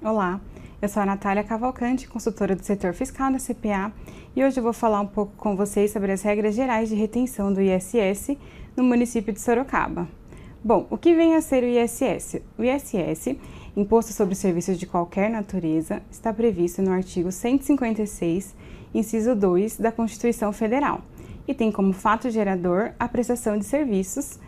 Olá, eu sou a Natália Cavalcante, consultora do setor fiscal da CPA, e hoje eu vou falar um pouco com vocês sobre as regras gerais de retenção do ISS no município de Sorocaba. Bom, o que vem a ser o ISS? O ISS, Imposto sobre Serviços de Qualquer Natureza, está previsto no artigo 156, inciso 2 da Constituição Federal, e tem como fato gerador a prestação de serviços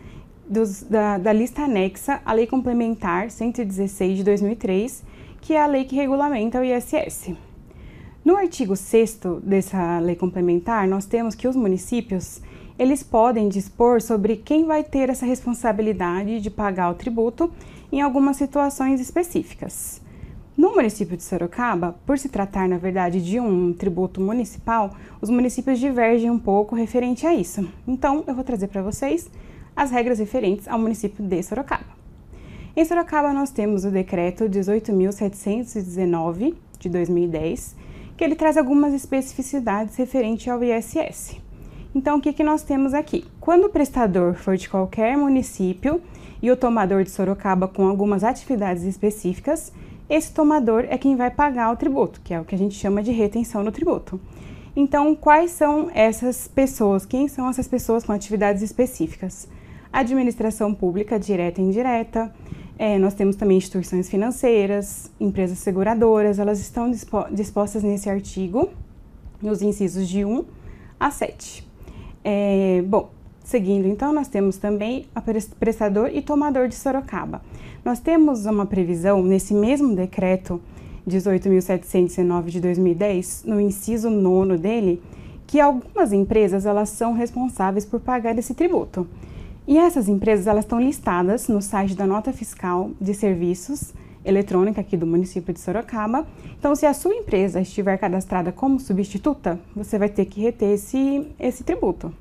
dos, da, da lista anexa à Lei Complementar 116 de 2003 que é a lei que regulamenta o ISS. No artigo 6 dessa lei complementar, nós temos que os municípios eles podem dispor sobre quem vai ter essa responsabilidade de pagar o tributo em algumas situações específicas. No município de Sorocaba, por se tratar, na verdade, de um tributo municipal, os municípios divergem um pouco referente a isso. Então, eu vou trazer para vocês as regras referentes ao município de Sorocaba. Em Sorocaba, nós temos o decreto 18.719 de 2010, que ele traz algumas especificidades referentes ao ISS. Então, o que, que nós temos aqui? Quando o prestador for de qualquer município e o tomador de Sorocaba com algumas atividades específicas, esse tomador é quem vai pagar o tributo, que é o que a gente chama de retenção no tributo. Então, quais são essas pessoas? Quem são essas pessoas com atividades específicas? Administração pública direta e indireta, é, nós temos também instituições financeiras, empresas seguradoras, elas estão dispo dispostas nesse artigo, nos incisos de 1 a 7. É, bom, seguindo então, nós temos também a prestador e tomador de Sorocaba. Nós temos uma previsão nesse mesmo decreto 18.719 de 2010, no inciso 9 dele, que algumas empresas elas são responsáveis por pagar esse tributo. E essas empresas elas estão listadas no site da Nota Fiscal de Serviços Eletrônica aqui do município de Sorocaba. Então, se a sua empresa estiver cadastrada como substituta, você vai ter que reter esse, esse tributo.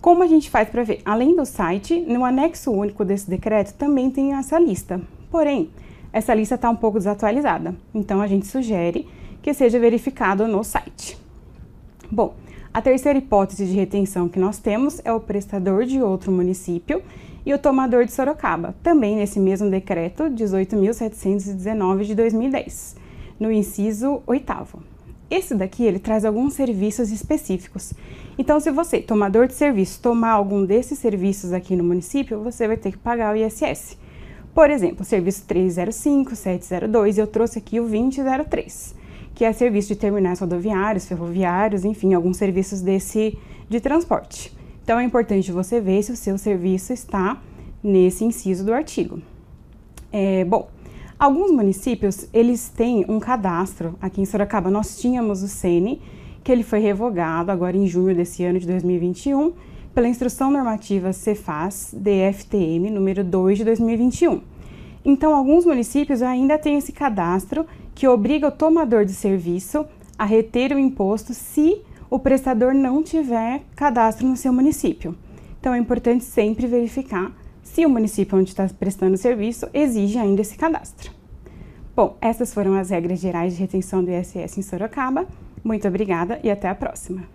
Como a gente faz para ver? Além do site, no anexo único desse decreto também tem essa lista. Porém, essa lista está um pouco desatualizada. Então, a gente sugere que seja verificado no site. Bom, a terceira hipótese de retenção que nós temos é o prestador de outro município e o tomador de Sorocaba, também nesse mesmo decreto 18.719 de 2010, no inciso oitavo. Esse daqui ele traz alguns serviços específicos. Então, se você, tomador de serviço, tomar algum desses serviços aqui no município, você vai ter que pagar o ISS. Por exemplo, serviço 305, 702, eu trouxe aqui o 2003 que é serviço de terminais rodoviários, ferroviários, enfim, alguns serviços desse de transporte. Então é importante você ver se o seu serviço está nesse inciso do artigo. É, bom, alguns municípios eles têm um cadastro. Aqui em Sorocaba nós tínhamos o Sene, que ele foi revogado agora em junho desse ano de 2021 pela Instrução Normativa Cefaz DFTM número 2 de 2021. Então, alguns municípios ainda têm esse cadastro que obriga o tomador de serviço a reter o imposto se o prestador não tiver cadastro no seu município. Então, é importante sempre verificar se o município onde está prestando serviço exige ainda esse cadastro. Bom, essas foram as regras gerais de retenção do ISS em Sorocaba. Muito obrigada e até a próxima.